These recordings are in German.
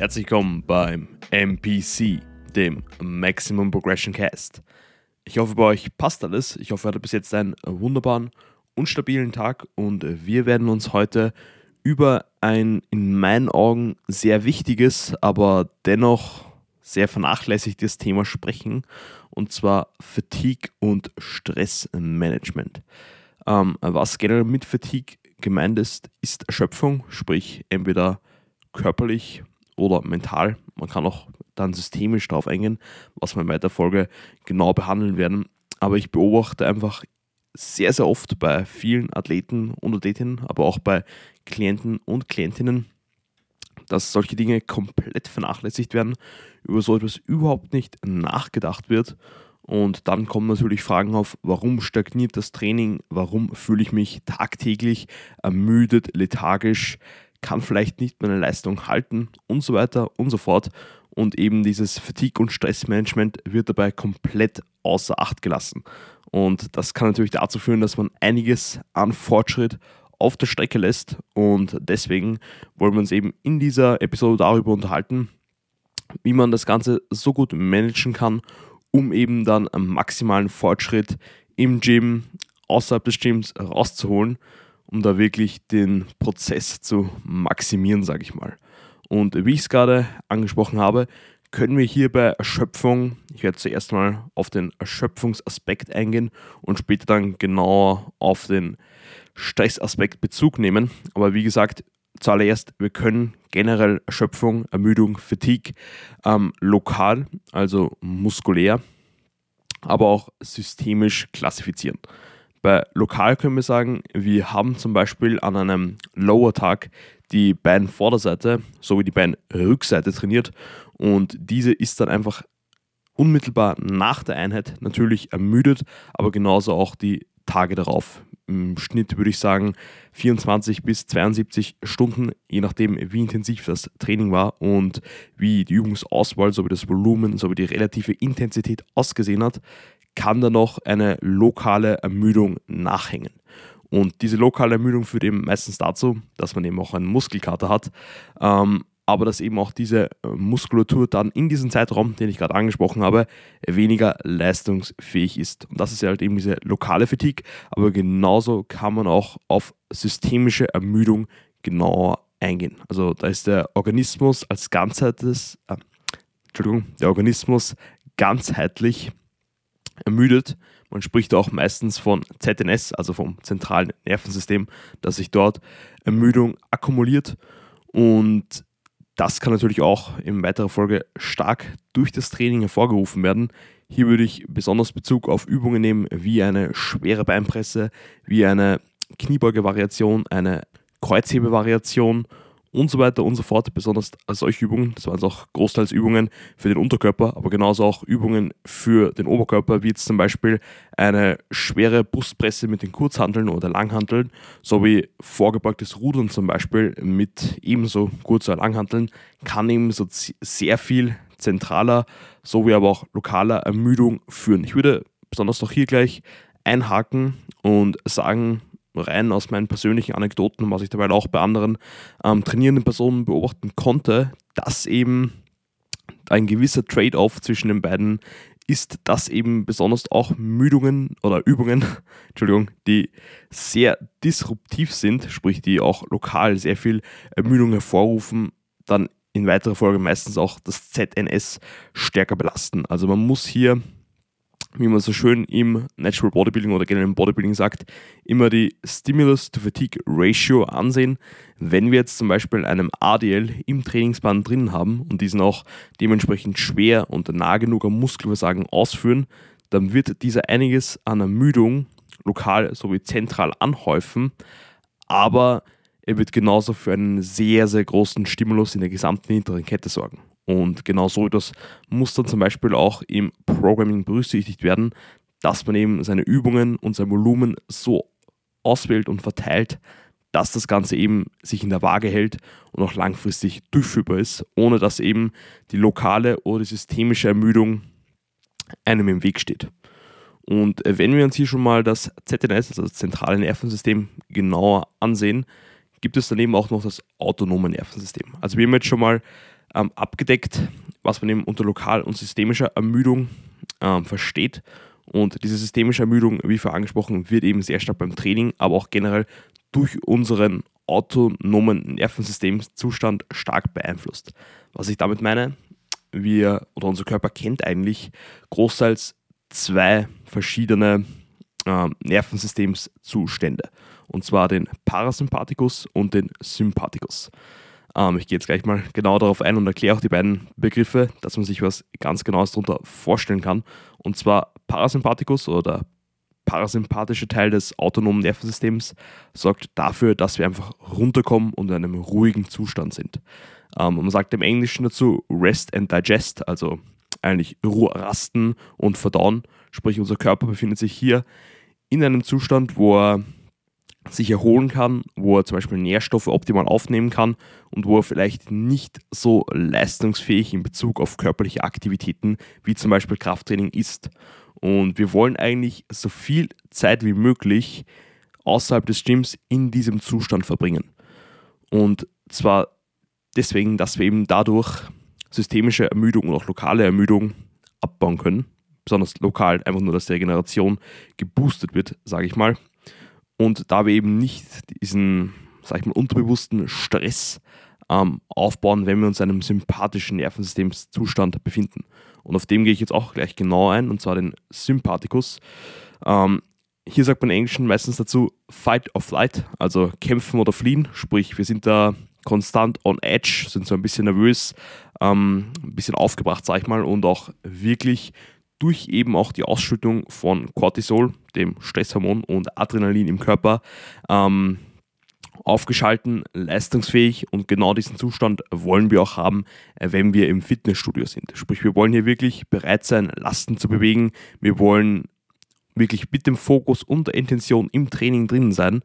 Herzlich willkommen beim MPC, dem Maximum Progression Cast. Ich hoffe, bei euch passt alles. Ich hoffe, ihr hattet bis jetzt einen wunderbaren und stabilen Tag und wir werden uns heute über ein in meinen Augen sehr wichtiges, aber dennoch sehr vernachlässigtes Thema sprechen und zwar Fatigue und Stressmanagement. Ähm, was generell mit Fatigue gemeint ist, ist Erschöpfung, sprich entweder körperlich oder mental. Man kann auch dann systemisch darauf eingehen, was wir in weiter Folge genau behandeln werden. Aber ich beobachte einfach sehr, sehr oft bei vielen Athleten und Athletinnen, aber auch bei Klienten und Klientinnen, dass solche Dinge komplett vernachlässigt werden, über so etwas überhaupt nicht nachgedacht wird. Und dann kommen natürlich Fragen auf, warum stagniert das Training, warum fühle ich mich tagtäglich ermüdet, lethargisch, kann vielleicht nicht meine Leistung halten und so weiter und so fort. Und eben dieses Fatigue- und Stressmanagement wird dabei komplett außer Acht gelassen. Und das kann natürlich dazu führen, dass man einiges an Fortschritt auf der Strecke lässt. Und deswegen wollen wir uns eben in dieser Episode darüber unterhalten, wie man das Ganze so gut managen kann, um eben dann maximalen Fortschritt im Gym, außerhalb des Gyms rauszuholen, um da wirklich den Prozess zu maximieren, sage ich mal. Und wie ich es gerade angesprochen habe, können wir hier bei Erschöpfung, ich werde zuerst mal auf den Erschöpfungsaspekt eingehen und später dann genauer auf den Stressaspekt Bezug nehmen. Aber wie gesagt, zuallererst, wir können generell Erschöpfung, Ermüdung, Fatigue ähm, lokal, also muskulär, aber auch systemisch klassifizieren. Bei lokal können wir sagen, wir haben zum Beispiel an einem Lower-Tag die Beinvorderseite sowie die Beinrückseite trainiert und diese ist dann einfach unmittelbar nach der Einheit natürlich ermüdet, aber genauso auch die Tage darauf. Im Schnitt würde ich sagen 24 bis 72 Stunden, je nachdem, wie intensiv das Training war und wie die Übungsauswahl sowie das Volumen sowie die relative Intensität ausgesehen hat, kann da noch eine lokale Ermüdung nachhängen. Und diese lokale Ermüdung führt eben meistens dazu, dass man eben auch einen Muskelkater hat, ähm, aber dass eben auch diese äh, Muskulatur dann in diesem Zeitraum, den ich gerade angesprochen habe, weniger leistungsfähig ist. Und das ist ja halt eben diese lokale Fatigue, aber genauso kann man auch auf systemische Ermüdung genauer eingehen. Also da ist der Organismus als ganzheitliches, äh, Entschuldigung, der Organismus ganzheitlich ermüdet. Man spricht auch meistens von ZNS, also vom zentralen Nervensystem, dass sich dort Ermüdung akkumuliert. Und das kann natürlich auch in weiterer Folge stark durch das Training hervorgerufen werden. Hier würde ich besonders Bezug auf Übungen nehmen, wie eine schwere Beinpresse, wie eine Kniebeuge-Variation, eine Kreuzhebe-Variation und so weiter und so fort. Besonders solche Übungen, das waren auch großteils Übungen für den Unterkörper, aber genauso auch Übungen für den Oberkörper, wie jetzt zum Beispiel eine schwere Brustpresse mit den Kurzhanteln oder Langhanteln, sowie vorgebeugtes Rudern zum Beispiel mit ebenso Kurz- oder Langhanteln, kann eben so sehr viel zentraler sowie aber auch lokaler Ermüdung führen. Ich würde besonders noch hier gleich einhaken und sagen, rein aus meinen persönlichen Anekdoten, was ich dabei auch bei anderen ähm, trainierenden Personen beobachten konnte, dass eben ein gewisser Trade-off zwischen den beiden ist, dass eben besonders auch Müdungen oder Übungen, Entschuldigung, die sehr disruptiv sind, sprich die auch lokal sehr viel Ermüdung hervorrufen, dann in weiterer Folge meistens auch das ZNS stärker belasten. Also man muss hier wie man so schön im Natural Bodybuilding oder generell im Bodybuilding sagt, immer die Stimulus-to-Fatigue-Ratio ansehen. Wenn wir jetzt zum Beispiel einen ADL im Trainingsplan drin haben und diesen auch dementsprechend schwer und nah genug am Muskelversagen ausführen, dann wird dieser einiges an Ermüdung lokal sowie zentral anhäufen, aber er wird genauso für einen sehr, sehr großen Stimulus in der gesamten hinteren Kette sorgen. Und genau so etwas muss dann zum Beispiel auch im Programming berücksichtigt werden, dass man eben seine Übungen und sein Volumen so auswählt und verteilt, dass das Ganze eben sich in der Waage hält und auch langfristig durchführbar ist, ohne dass eben die lokale oder systemische Ermüdung einem im Weg steht. Und wenn wir uns hier schon mal das ZNS, also das zentrale Nervensystem, genauer ansehen, gibt es daneben auch noch das autonome Nervensystem. Also wir haben jetzt schon mal ähm, abgedeckt, was man eben unter lokal und systemischer Ermüdung ähm, versteht. Und diese systemische Ermüdung, wie vorher angesprochen, wird eben sehr stark beim Training, aber auch generell durch unseren autonomen Nervensystemzustand stark beeinflusst. Was ich damit meine, wir oder unser Körper kennt eigentlich großteils zwei verschiedene äh, Nervensystemszustände. Und zwar den Parasympathikus und den Sympathikus. Ähm, ich gehe jetzt gleich mal genau darauf ein und erkläre auch die beiden Begriffe, dass man sich was ganz Genaues darunter vorstellen kann. Und zwar Parasympathikus oder parasympathische Teil des autonomen Nervensystems sorgt dafür, dass wir einfach runterkommen und in einem ruhigen Zustand sind. Ähm, man sagt im Englischen dazu Rest and Digest, also eigentlich Ruhe, Rasten und Verdauen. Sprich, unser Körper befindet sich hier in einem Zustand, wo er sich erholen kann, wo er zum Beispiel Nährstoffe optimal aufnehmen kann und wo er vielleicht nicht so leistungsfähig in Bezug auf körperliche Aktivitäten wie zum Beispiel Krafttraining ist. Und wir wollen eigentlich so viel Zeit wie möglich außerhalb des Gyms in diesem Zustand verbringen. Und zwar deswegen, dass wir eben dadurch systemische Ermüdung und auch lokale Ermüdung abbauen können. Besonders lokal, einfach nur, dass die Regeneration geboostet wird, sage ich mal. Und da wir eben nicht diesen, sag ich mal, unterbewussten Stress ähm, aufbauen, wenn wir uns in einem sympathischen Nervensystemszustand befinden. Und auf dem gehe ich jetzt auch gleich genau ein, und zwar den Sympathikus. Ähm, hier sagt man im Englischen meistens dazu Fight or Flight, also kämpfen oder fliehen. Sprich, wir sind da konstant on edge, sind so ein bisschen nervös, ähm, ein bisschen aufgebracht, sag ich mal, und auch wirklich durch eben auch die Ausschüttung von Cortisol, dem Stresshormon und Adrenalin im Körper, ähm, aufgeschalten, leistungsfähig und genau diesen Zustand wollen wir auch haben, äh, wenn wir im Fitnessstudio sind. Sprich, wir wollen hier wirklich bereit sein, Lasten zu bewegen. Wir wollen wirklich mit dem Fokus und der Intention im Training drin sein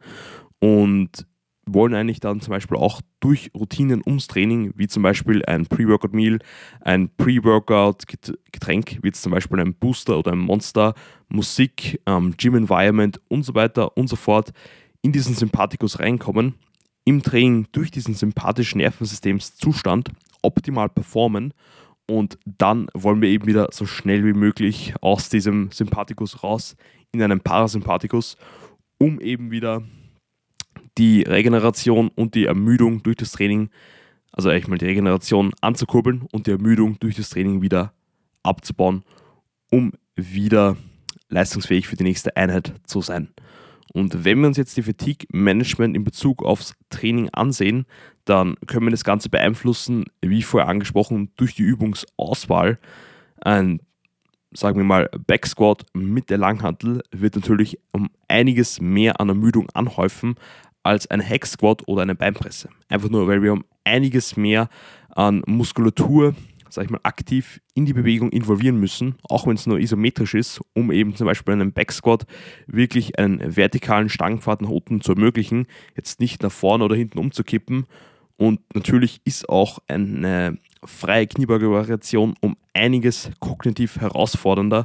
und wollen eigentlich dann zum Beispiel auch durch Routinen ums Training, wie zum Beispiel ein Pre-Workout-Meal, ein Pre-Workout-Getränk, wie zum Beispiel ein Booster oder ein Monster, Musik, ähm, Gym-Environment und so weiter und so fort, in diesen Sympathikus reinkommen, im Training durch diesen sympathischen Nervensystemszustand optimal performen und dann wollen wir eben wieder so schnell wie möglich aus diesem Sympathikus raus in einen Parasympathikus, um eben wieder die Regeneration und die Ermüdung durch das Training, also eigentlich mal die Regeneration anzukurbeln und die Ermüdung durch das Training wieder abzubauen, um wieder leistungsfähig für die nächste Einheit zu sein. Und wenn wir uns jetzt die Fatigue Management in Bezug aufs Training ansehen, dann können wir das Ganze beeinflussen, wie vorher angesprochen, durch die Übungsauswahl. Ein, sagen wir mal, Backsquat mit der Langhantel wird natürlich um einiges mehr an Ermüdung anhäufen als ein Hack Squat oder eine Beinpresse. Einfach nur, weil wir um einiges mehr an Muskulatur, sag ich mal, aktiv in die Bewegung involvieren müssen, auch wenn es nur isometrisch ist, um eben zum Beispiel einen Back Squat wirklich einen vertikalen Stangenpfad nach unten zu ermöglichen, jetzt nicht nach vorne oder hinten umzukippen. Und natürlich ist auch eine freie Kniebeuge-Variation um einiges kognitiv herausfordernder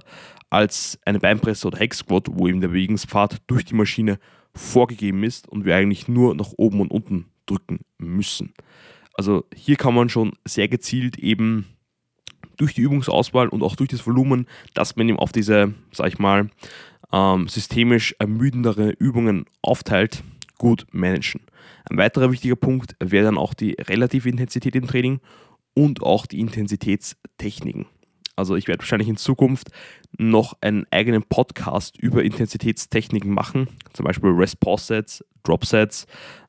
als eine Beinpresse oder Hack Squat, wo eben der Bewegungspfad durch die Maschine vorgegeben ist und wir eigentlich nur nach oben und unten drücken müssen. Also hier kann man schon sehr gezielt eben durch die Übungsauswahl und auch durch das Volumen, dass man eben auf diese, sag ich mal, ähm, systemisch ermüdendere Übungen aufteilt, gut managen. Ein weiterer wichtiger Punkt wäre dann auch die relative Intensität im Training und auch die Intensitätstechniken. Also ich werde wahrscheinlich in Zukunft noch einen eigenen Podcast über Intensitätstechniken machen, zum Beispiel Rest-Pause-Sets, Drop-Sets,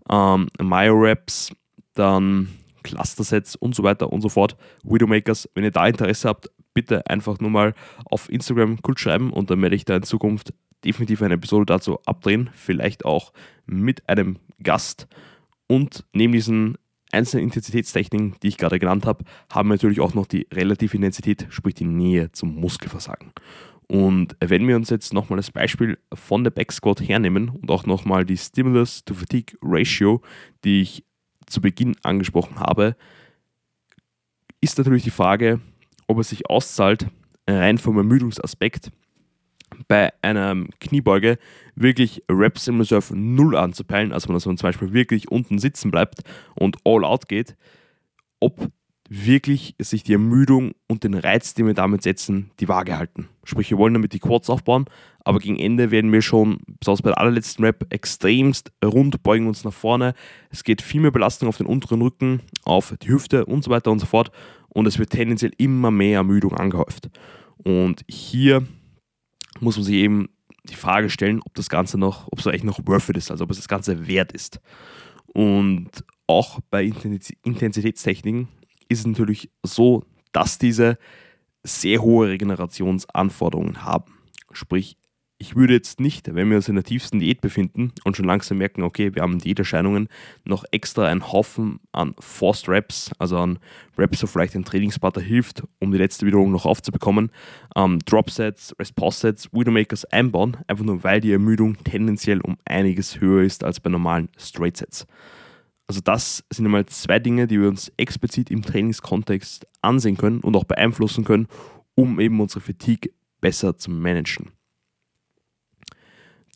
ähm, Myo-Reps, dann Cluster-Sets und so weiter und so fort. Widowmakers, wenn ihr da Interesse habt, bitte einfach nur mal auf Instagram kurz schreiben und dann werde ich da in Zukunft definitiv eine Episode dazu abdrehen, vielleicht auch mit einem Gast. Und neben diesen einzelnen Intensitätstechniken, die ich gerade genannt habe, haben natürlich auch noch die relative Intensität, sprich die Nähe zum Muskelversagen. Und wenn wir uns jetzt nochmal das Beispiel von der Back Squat hernehmen und auch nochmal die Stimulus to Fatigue Ratio, die ich zu Beginn angesprochen habe, ist natürlich die Frage, ob es sich auszahlt, rein vom Ermüdungsaspekt, bei einer Kniebeuge wirklich Reps in Reserve 0 anzupeilen, also dass man zum Beispiel wirklich unten sitzen bleibt und all out geht, ob wirklich sich die Ermüdung und den Reiz, den wir damit setzen, die Waage halten. Sprich, wir wollen damit die Quads aufbauen, aber gegen Ende werden wir schon, besonders bei der allerletzten Rap, extremst rund, beugen uns nach vorne. Es geht viel mehr Belastung auf den unteren Rücken, auf die Hüfte und so weiter und so fort. Und es wird tendenziell immer mehr Ermüdung angehäuft. Und hier muss man sich eben die Frage stellen, ob das Ganze noch, ob es eigentlich noch worth it ist, also ob es das Ganze wert ist. Und auch bei Intensitätstechniken ist es natürlich so, dass diese sehr hohe Regenerationsanforderungen haben. Sprich, ich würde jetzt nicht, wenn wir uns in der tiefsten Diät befinden und schon langsam merken, okay, wir haben Diäterscheinungen, noch extra einen Haufen an Forced Reps, also an Reps, wo vielleicht ein Trainingspartner hilft, um die letzte Wiederholung noch aufzubekommen, ähm, Dropsets, Response-Sets, Widowmakers einbauen, einfach nur weil die Ermüdung tendenziell um einiges höher ist als bei normalen Straight-Sets. Also das sind einmal zwei Dinge, die wir uns explizit im Trainingskontext ansehen können und auch beeinflussen können, um eben unsere Fatigue besser zu managen.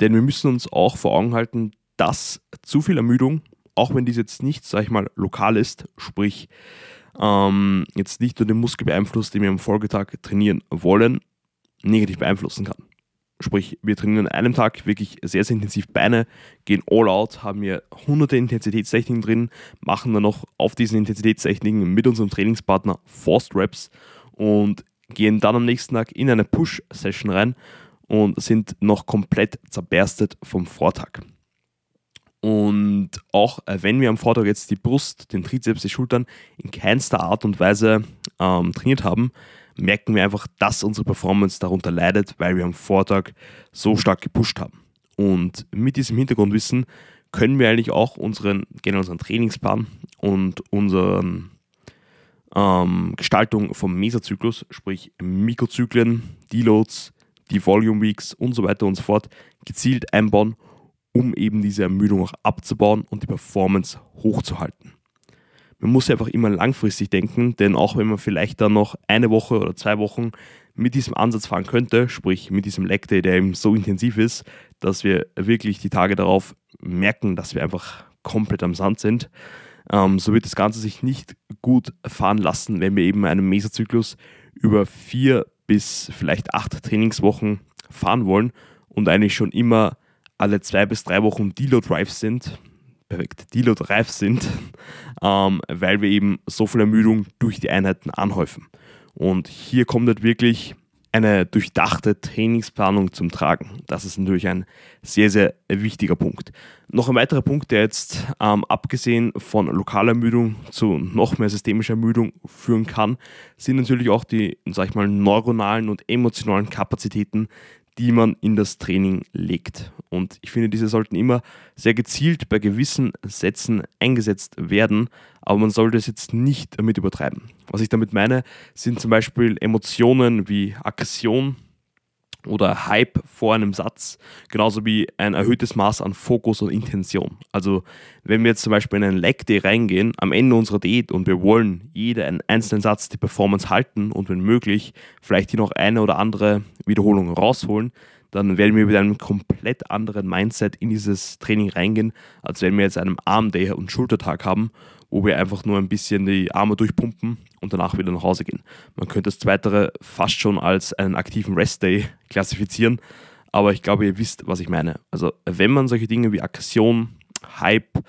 Denn wir müssen uns auch vor Augen halten, dass zu viel Ermüdung, auch wenn dies jetzt nicht, sag ich mal, lokal ist, sprich ähm, jetzt nicht nur den Muskel beeinflusst, den wir am Folgetag trainieren wollen, negativ beeinflussen kann. Sprich, wir trainieren an einem Tag wirklich sehr, sehr intensiv Beine, gehen all out, haben hier hunderte Intensitätstechniken drin, machen dann noch auf diesen Intensitätstechniken mit unserem Trainingspartner Forced Reps und gehen dann am nächsten Tag in eine Push-Session rein und sind noch komplett zerberstet vom Vortag. Und auch äh, wenn wir am Vortag jetzt die Brust, den Trizeps, die Schultern in keinster Art und Weise ähm, trainiert haben, merken wir einfach, dass unsere Performance darunter leidet, weil wir am Vortag so stark gepusht haben. Und mit diesem Hintergrundwissen können wir eigentlich auch unseren, generell unseren Trainingsplan und unsere ähm, Gestaltung vom Mesozyklus, sprich Mikrozyklen, Deloads, die Volume Weeks und so weiter und so fort, gezielt einbauen, um eben diese Ermüdung auch abzubauen und die Performance hochzuhalten. Man muss einfach immer langfristig denken, denn auch wenn man vielleicht dann noch eine Woche oder zwei Wochen mit diesem Ansatz fahren könnte, sprich mit diesem Leg Day, der eben so intensiv ist, dass wir wirklich die Tage darauf merken, dass wir einfach komplett am Sand sind, ähm, so wird das Ganze sich nicht gut fahren lassen, wenn wir eben einen Mesozyklus über vier bis vielleicht acht Trainingswochen fahren wollen und eigentlich schon immer alle zwei bis drei Wochen Deload Drive sind, perfekt Deload-reif sind, ähm, weil wir eben so viel Ermüdung durch die Einheiten anhäufen. Und hier kommt halt wirklich eine durchdachte Trainingsplanung zum Tragen. Das ist natürlich ein sehr, sehr wichtiger Punkt. Noch ein weiterer Punkt, der jetzt ähm, abgesehen von lokaler Ermüdung zu noch mehr systemischer Ermüdung führen kann, sind natürlich auch die, sag ich mal, neuronalen und emotionalen Kapazitäten, die man in das Training legt. Und ich finde, diese sollten immer sehr gezielt bei gewissen Sätzen eingesetzt werden, aber man sollte es jetzt nicht damit übertreiben. Was ich damit meine, sind zum Beispiel Emotionen wie Aggression, oder Hype vor einem Satz, genauso wie ein erhöhtes Maß an Fokus und Intention. Also wenn wir jetzt zum Beispiel in einen Leg Day reingehen, am Ende unserer Diät und wir wollen jeden einzelnen Satz die Performance halten und wenn möglich vielleicht hier noch eine oder andere Wiederholung rausholen, dann werden wir mit einem komplett anderen Mindset in dieses Training reingehen, als wenn wir jetzt einen Arm Day und Schultertag haben wo wir einfach nur ein bisschen die Arme durchpumpen und danach wieder nach Hause gehen. Man könnte das Zweitere fast schon als einen aktiven Rest-Day klassifizieren, aber ich glaube, ihr wisst, was ich meine. Also wenn man solche Dinge wie Aggression, Hype,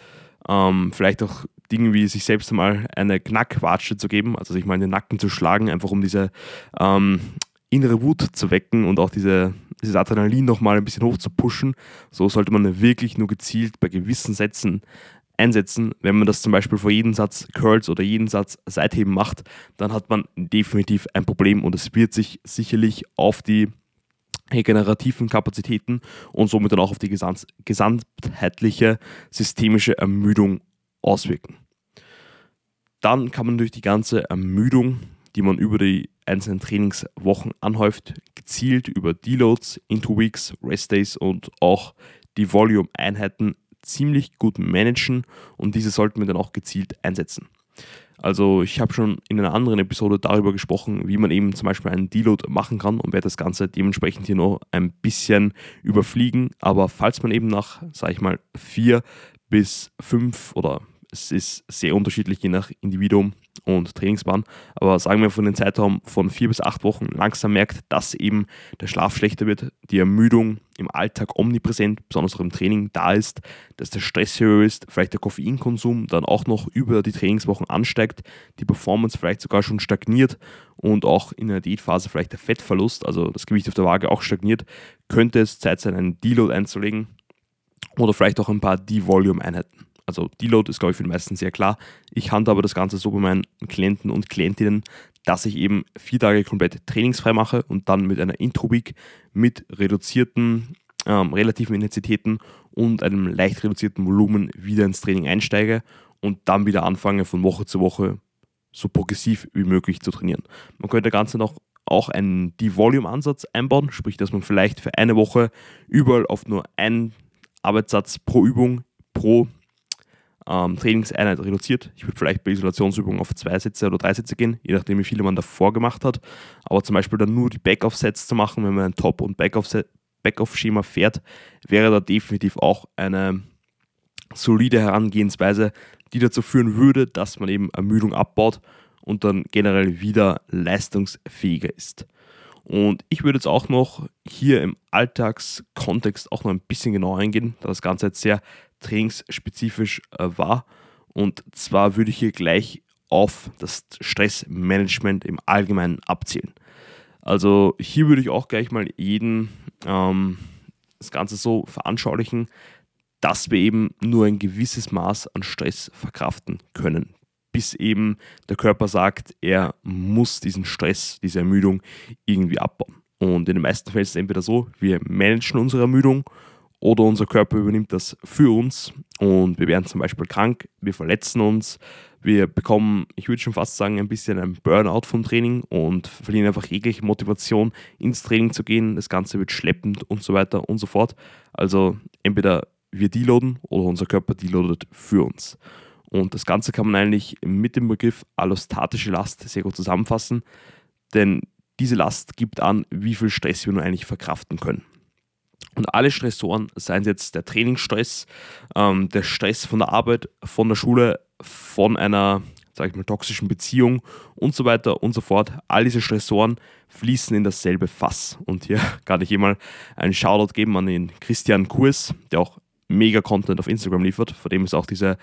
ähm, vielleicht auch Dinge wie sich selbst mal eine Knackwatsche zu geben, also sich mal in den Nacken zu schlagen, einfach um diese ähm, innere Wut zu wecken und auch diese, dieses Adrenalin nochmal ein bisschen hoch zu pushen. So sollte man wirklich nur gezielt bei gewissen Sätzen einsetzen. Wenn man das zum Beispiel vor jedem Satz Curls oder jeden Satz Seitheben macht, dann hat man definitiv ein Problem und es wird sich sicherlich auf die regenerativen Kapazitäten und somit dann auch auf die gesamt, gesamtheitliche systemische Ermüdung auswirken. Dann kann man durch die ganze Ermüdung, die man über die einzelnen Trainingswochen anhäuft, gezielt über Deloads, Into Weeks, Rest Days und auch die Volume-Einheiten ziemlich gut managen und diese sollten wir dann auch gezielt einsetzen. Also ich habe schon in einer anderen Episode darüber gesprochen, wie man eben zum Beispiel einen Deload machen kann und werde das Ganze dementsprechend hier noch ein bisschen überfliegen. Aber falls man eben nach, sage ich mal, vier bis fünf oder Es ist sehr unterschiedlich je nach Individuum und Trainingsplan. Aber sagen wir von den Zeitraum von vier bis acht Wochen langsam merkt, dass eben der Schlaf schlechter wird, die Ermüdung im Alltag omnipräsent, besonders auch im Training da ist, dass der Stress höher ist, vielleicht der Koffeinkonsum dann auch noch über die Trainingswochen ansteigt, die Performance vielleicht sogar schon stagniert und auch in der Diätphase vielleicht der Fettverlust, also das Gewicht auf der Waage auch stagniert, könnte es Zeit sein, einen Deload einzulegen oder vielleicht auch ein paar D-Volume-Einheiten. Also Deload ist, glaube ich, für die meisten sehr klar. Ich handhabe das Ganze so bei meinen Klienten und Klientinnen, dass ich eben vier Tage komplett trainingsfrei mache und dann mit einer Intro-Week mit reduzierten ähm, relativen Intensitäten und einem leicht reduzierten Volumen wieder ins Training einsteige und dann wieder anfange von Woche zu Woche so progressiv wie möglich zu trainieren. Man könnte Ganze noch auch einen De-Volume-Ansatz einbauen, sprich, dass man vielleicht für eine Woche überall auf nur einen Arbeitssatz pro Übung pro ähm, Trainingseinheit reduziert. Ich würde vielleicht bei Isolationsübungen auf zwei Sätze oder drei Sätze gehen, je nachdem, wie viele man davor gemacht hat. Aber zum Beispiel dann nur die Backoff-Sets zu machen, wenn man ein Top- und Backoff-Schema fährt, wäre da definitiv auch eine solide Herangehensweise, die dazu führen würde, dass man eben Ermüdung abbaut und dann generell wieder leistungsfähiger ist. Und ich würde jetzt auch noch hier im Alltagskontext auch noch ein bisschen genauer eingehen, da das Ganze jetzt sehr trainingsspezifisch äh, war. Und zwar würde ich hier gleich auf das Stressmanagement im Allgemeinen abzielen. Also hier würde ich auch gleich mal jeden ähm, das Ganze so veranschaulichen, dass wir eben nur ein gewisses Maß an Stress verkraften können bis eben der Körper sagt, er muss diesen Stress, diese Ermüdung irgendwie abbauen. Und in den meisten Fällen ist es entweder so, wir managen unsere Ermüdung oder unser Körper übernimmt das für uns und wir werden zum Beispiel krank, wir verletzen uns, wir bekommen, ich würde schon fast sagen, ein bisschen ein Burnout vom Training und verlieren einfach jegliche Motivation, ins Training zu gehen. Das Ganze wird schleppend und so weiter und so fort. Also entweder wir deloaden oder unser Körper deloadet für uns. Und das Ganze kann man eigentlich mit dem Begriff allostatische Last sehr gut zusammenfassen, denn diese Last gibt an, wie viel Stress wir nun eigentlich verkraften können. Und alle Stressoren, seien es jetzt der Trainingsstress, ähm, der Stress von der Arbeit, von der Schule, von einer, sage ich mal, toxischen Beziehung und so weiter und so fort, all diese Stressoren fließen in dasselbe Fass. Und hier kann ich immer einen Shoutout geben an den Christian Kurs, der auch mega Content auf Instagram liefert. Vor dem ist auch diese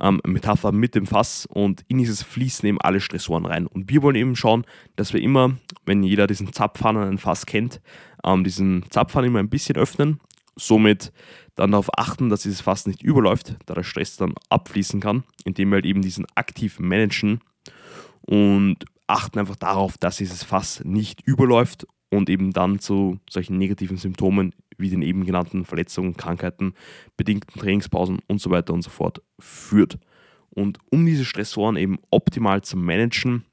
ähm, Metapher mit dem Fass und in dieses fließen eben alle Stressoren rein. Und wir wollen eben schauen, dass wir immer, wenn jeder diesen Zapfhahn an ein Fass kennt, ähm, diesen Zapfhahn immer ein bisschen öffnen, somit dann darauf achten, dass dieses Fass nicht überläuft, da der Stress dann abfließen kann, indem wir halt eben diesen aktiv managen und achten einfach darauf, dass dieses Fass nicht überläuft und eben dann zu solchen negativen Symptomen wie den eben genannten Verletzungen, Krankheiten, bedingten Trainingspausen und so weiter und so fort führt. Und um diese Stressoren eben optimal zu managen,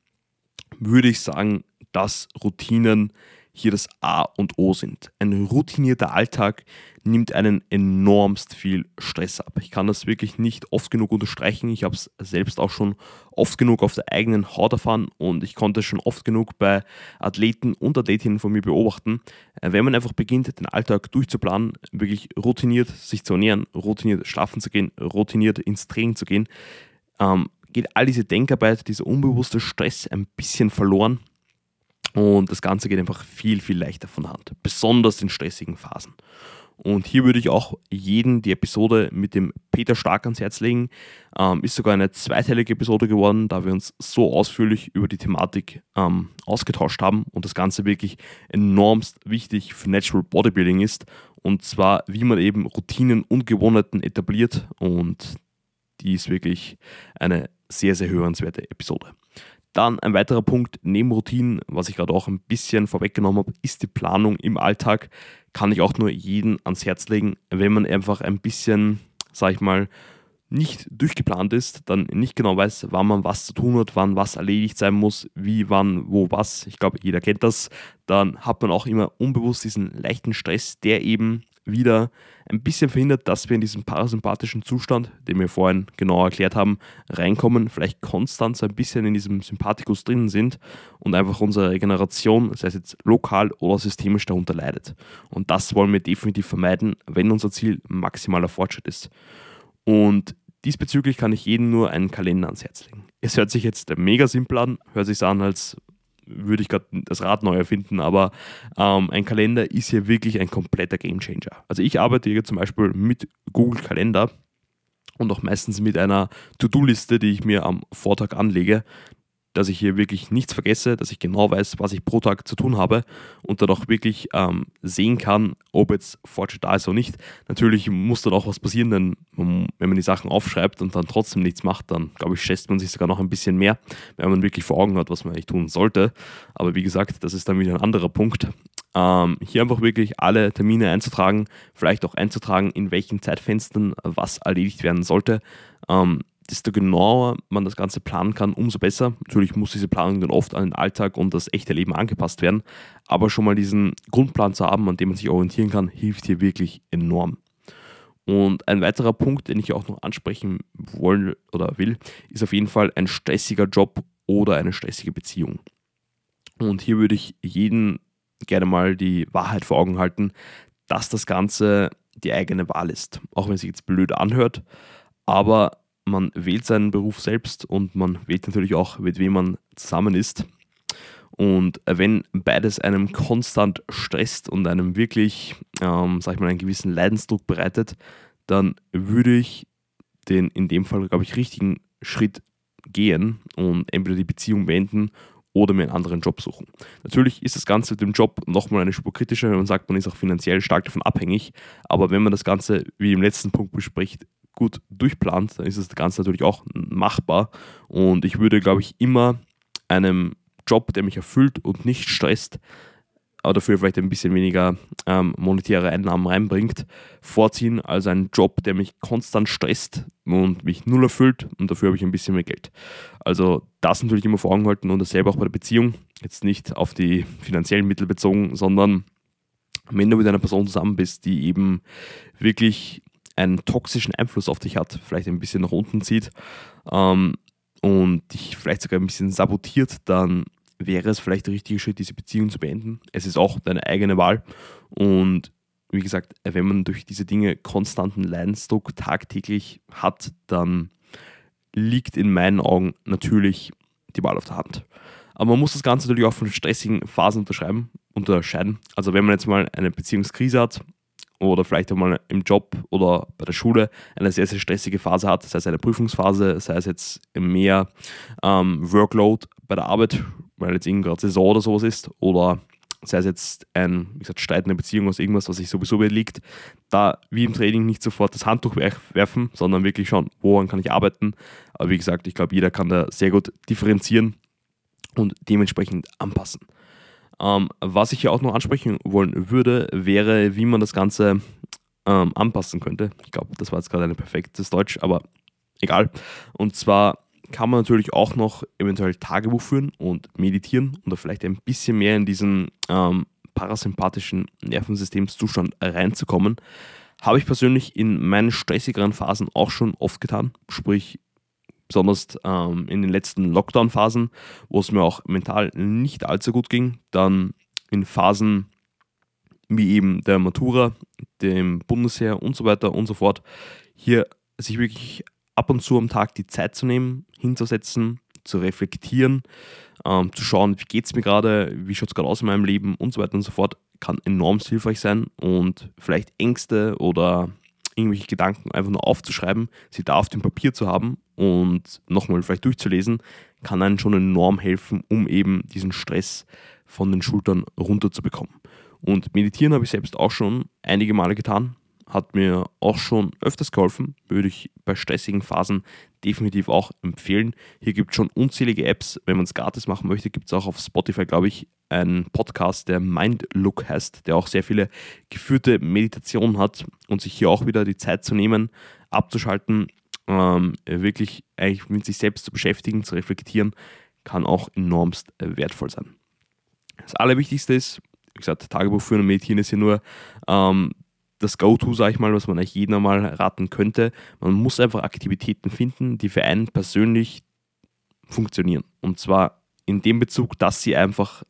würde ich sagen, dass Routinen hier das A und O sind. Ein routinierter Alltag nimmt einen enormst viel Stress ab. Ich kann das wirklich nicht oft genug unterstreichen. Ich habe es selbst auch schon oft genug auf der eigenen Haut erfahren und ich konnte es schon oft genug bei Athleten und Athletinnen von mir beobachten. Äh, wenn man einfach beginnt, den Alltag durchzuplanen, wirklich routiniert sich zu ernähren, routiniert schlafen zu gehen, routiniert ins Training zu gehen, ähm, geht all diese Denkarbeit, dieser unbewusste Stress ein bisschen verloren und das Ganze geht einfach viel, viel leichter von Hand, besonders in stressigen Phasen. Und hier würde ich auch jeden die Episode mit dem Peter Stark ans Herz legen. Ähm, ist sogar eine zweiteilige Episode geworden, da wir uns so ausführlich über die Thematik ähm, ausgetauscht haben und das Ganze wirklich enormst wichtig für Natural Bodybuilding ist. Und zwar, wie man eben Routinen und Gewohnheiten etabliert. Und die ist wirklich eine sehr, sehr hörenswerte Episode. Dann ein weiterer Punkt neben Routinen, was ich gerade auch ein bisschen vorweggenommen habe, ist die Planung im Alltag. Kann ich auch nur jeden ans Herz legen, wenn man einfach ein bisschen, sag ich mal, nicht durchgeplant ist, dann nicht genau weiß, wann man was zu tun hat, wann was erledigt sein muss, wie, wann, wo, was. Ich glaube, jeder kennt das. Dann hat man auch immer unbewusst diesen leichten Stress, der eben wieder ein bisschen verhindert, dass wir in diesen parasympathischen Zustand, den wir vorhin genau erklärt haben, reinkommen, vielleicht konstant so ein bisschen in diesem Sympathikus drinnen sind und einfach unsere Regeneration, sei es jetzt lokal oder systemisch, darunter leidet. Und das wollen wir definitiv vermeiden, wenn unser Ziel maximaler Fortschritt ist. Und Diesbezüglich kann ich jedem nur einen Kalender ans Herz legen. Es hört sich jetzt mega simpel an, hört sich an, als würde ich gerade das Rad neu erfinden, aber ähm, ein Kalender ist hier wirklich ein kompletter Gamechanger. Also ich arbeite hier zum Beispiel mit Google Kalender und auch meistens mit einer To-Do-Liste, die ich mir am Vortag anlege dass ich hier wirklich nichts vergesse, dass ich genau weiß, was ich pro Tag zu tun habe und dann auch wirklich ähm, sehen kann, ob jetzt Fortschritt da ist oder nicht. Natürlich muss dann auch was passieren, denn wenn man die Sachen aufschreibt und dann trotzdem nichts macht, dann glaube ich, schätzt man sich sogar noch ein bisschen mehr, wenn man wirklich vor Augen hat, was man eigentlich tun sollte. Aber wie gesagt, das ist dann wieder ein anderer Punkt. Ähm, hier einfach wirklich alle Termine einzutragen, vielleicht auch einzutragen, in welchen Zeitfenstern was erledigt werden sollte. Ähm, desto genauer man das Ganze planen kann, umso besser. Natürlich muss diese Planung dann oft an den Alltag und das echte Leben angepasst werden, aber schon mal diesen Grundplan zu haben, an dem man sich orientieren kann, hilft hier wirklich enorm. Und ein weiterer Punkt, den ich auch noch ansprechen wollen oder will, ist auf jeden Fall ein stressiger Job oder eine stressige Beziehung. Und hier würde ich jeden gerne mal die Wahrheit vor Augen halten, dass das Ganze die eigene Wahl ist. Auch wenn es sich jetzt blöd anhört, aber man wählt seinen Beruf selbst und man wählt natürlich auch, mit wem man zusammen ist. Und wenn beides einem konstant stresst und einem wirklich, ähm, sag ich mal, einen gewissen Leidensdruck bereitet, dann würde ich den in dem Fall, glaube ich, richtigen Schritt gehen und entweder die Beziehung beenden oder mir einen anderen Job suchen. Natürlich ist das Ganze mit dem Job nochmal eine Spur kritischer, wenn man sagt, man ist auch finanziell stark davon abhängig. Aber wenn man das Ganze, wie im letzten Punkt bespricht, gut durchplant, dann ist das Ganze natürlich auch machbar. Und ich würde, glaube ich, immer einem Job, der mich erfüllt und nicht stresst, aber dafür vielleicht ein bisschen weniger ähm, monetäre Einnahmen reinbringt, vorziehen als einen Job, der mich konstant stresst und mich null erfüllt und dafür habe ich ein bisschen mehr Geld. Also das natürlich immer vor Augen halten und dasselbe auch bei der Beziehung. Jetzt nicht auf die finanziellen Mittel bezogen, sondern wenn du mit einer Person zusammen bist, die eben wirklich einen toxischen Einfluss auf dich hat, vielleicht ein bisschen nach unten zieht ähm, und dich vielleicht sogar ein bisschen sabotiert, dann wäre es vielleicht der richtige Schritt, diese Beziehung zu beenden. Es ist auch deine eigene Wahl und wie gesagt, wenn man durch diese Dinge konstanten Leidensdruck tagtäglich hat, dann liegt in meinen Augen natürlich die Wahl auf der Hand. Aber man muss das Ganze natürlich auch von stressigen Phasen unterscheiden. Also wenn man jetzt mal eine Beziehungskrise hat oder vielleicht auch mal im Job oder bei der Schule eine sehr, sehr stressige Phase hat, sei es eine Prüfungsphase, sei es jetzt mehr ähm, Workload bei der Arbeit, weil jetzt irgendwie gerade Saison oder sowas ist, oder sei es jetzt ein, wie gesagt, Streit in der Beziehung aus irgendwas, was sich sowieso liegt, da wie im Training nicht sofort das Handtuch werfen, sondern wirklich schauen, woran kann ich arbeiten. Aber wie gesagt, ich glaube, jeder kann da sehr gut differenzieren und dementsprechend anpassen. Ähm, was ich hier auch noch ansprechen wollen würde, wäre, wie man das Ganze ähm, anpassen könnte. Ich glaube, das war jetzt gerade ein perfektes Deutsch, aber egal. Und zwar kann man natürlich auch noch eventuell Tagebuch führen und meditieren da vielleicht ein bisschen mehr in diesen ähm, parasympathischen Nervensystemszustand reinzukommen. Habe ich persönlich in meinen stressigeren Phasen auch schon oft getan. Sprich, besonders ähm, in den letzten Lockdown-Phasen, wo es mir auch mental nicht allzu gut ging, dann in Phasen wie eben der Matura, dem Bundesheer und so weiter und so fort, hier sich wirklich ab und zu am Tag die Zeit zu nehmen, hinzusetzen, zu reflektieren, ähm, zu schauen, wie geht es mir gerade, wie schaut es gerade aus in meinem Leben und so weiter und so fort, kann enorm hilfreich sein und vielleicht Ängste oder irgendwelche Gedanken einfach nur aufzuschreiben, sie da auf dem Papier zu haben und nochmal vielleicht durchzulesen, kann einen schon enorm helfen, um eben diesen Stress von den Schultern runterzubekommen. Und meditieren habe ich selbst auch schon einige Male getan, hat mir auch schon öfters geholfen, würde ich bei stressigen Phasen definitiv auch empfehlen. Hier gibt es schon unzählige Apps. Wenn man es gratis machen möchte, gibt es auch auf Spotify, glaube ich, einen Podcast, der Mindlook heißt, der auch sehr viele geführte Meditationen hat und sich hier auch wieder die Zeit zu nehmen, abzuschalten, ähm, wirklich eigentlich mit sich selbst zu beschäftigen, zu reflektieren, kann auch enormst wertvoll sein. Das Allerwichtigste ist, wie gesagt, Tagebuch führen und meditieren ist hier nur ähm, das Go-To, sage ich mal, was man eigentlich jedem einmal raten könnte. Man muss einfach Aktivitäten finden, die für einen persönlich funktionieren. Und zwar in dem Bezug, dass sie einfach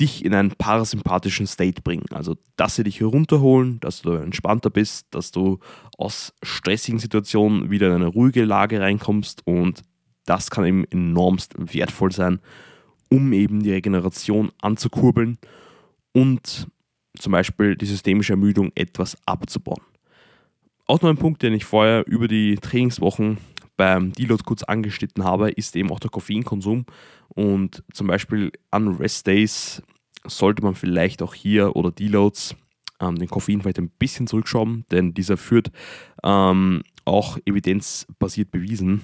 dich in einen parasympathischen State bringen. Also, dass sie dich herunterholen, dass du entspannter bist, dass du aus stressigen Situationen wieder in eine ruhige Lage reinkommst und das kann eben enormst wertvoll sein, um eben die Regeneration anzukurbeln und zum Beispiel die systemische Ermüdung etwas abzubauen. Auch noch ein Punkt, den ich vorher über die Trainingswochen beim Deload kurz angeschnitten habe, ist eben auch der Koffeinkonsum. Und zum Beispiel an Rest Days sollte man vielleicht auch hier oder Deloads ähm, den Koffein vielleicht ein bisschen zurückschrauben, denn dieser führt ähm, auch evidenzbasiert bewiesen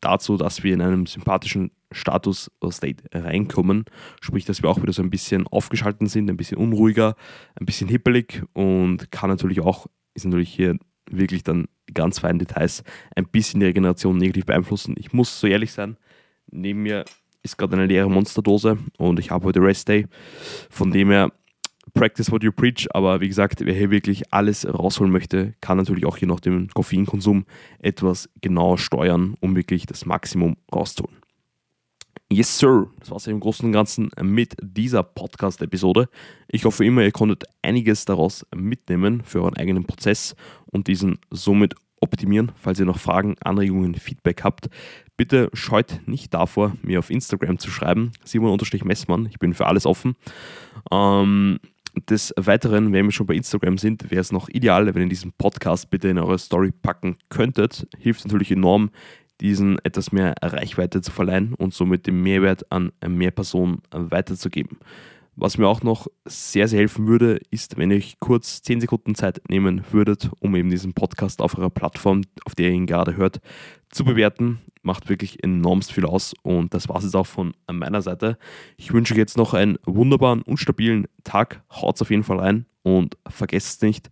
dazu, dass wir in einem sympathischen Status oder State reinkommen. Sprich, dass wir auch wieder so ein bisschen aufgeschalten sind, ein bisschen unruhiger, ein bisschen hippelig und kann natürlich auch, ist natürlich hier wirklich dann ganz feinen Details ein bisschen die Regeneration negativ beeinflussen. Ich muss so ehrlich sein, neben mir ist gerade eine leere Monsterdose und ich habe heute Rest Day. Von dem her practice what you preach, aber wie gesagt, wer hier wirklich alles rausholen möchte, kann natürlich auch hier noch den Koffeinkonsum etwas genauer steuern, um wirklich das Maximum rauszuholen. Yes, Sir. Das war es im Großen und Ganzen mit dieser Podcast-Episode. Ich hoffe immer, ihr konntet einiges daraus mitnehmen für euren eigenen Prozess und diesen somit optimieren. Falls ihr noch Fragen, Anregungen, Feedback habt, bitte scheut nicht davor, mir auf Instagram zu schreiben. Simon-Messmann. Ich bin für alles offen. Ähm, des Weiteren, wenn wir schon bei Instagram sind, wäre es noch ideal, wenn ihr diesen Podcast bitte in eure Story packen könntet. Hilft natürlich enorm, diesen etwas mehr Reichweite zu verleihen und somit den Mehrwert an mehr Personen weiterzugeben. Was mir auch noch sehr, sehr helfen würde, ist, wenn ihr euch kurz 10 Sekunden Zeit nehmen würdet, um eben diesen Podcast auf eurer Plattform, auf der ihr ihn gerade hört, zu bewerten. Macht wirklich enormst viel aus und das war es jetzt auch von meiner Seite. Ich wünsche euch jetzt noch einen wunderbaren und stabilen Tag. Haut auf jeden Fall rein und vergesst nicht,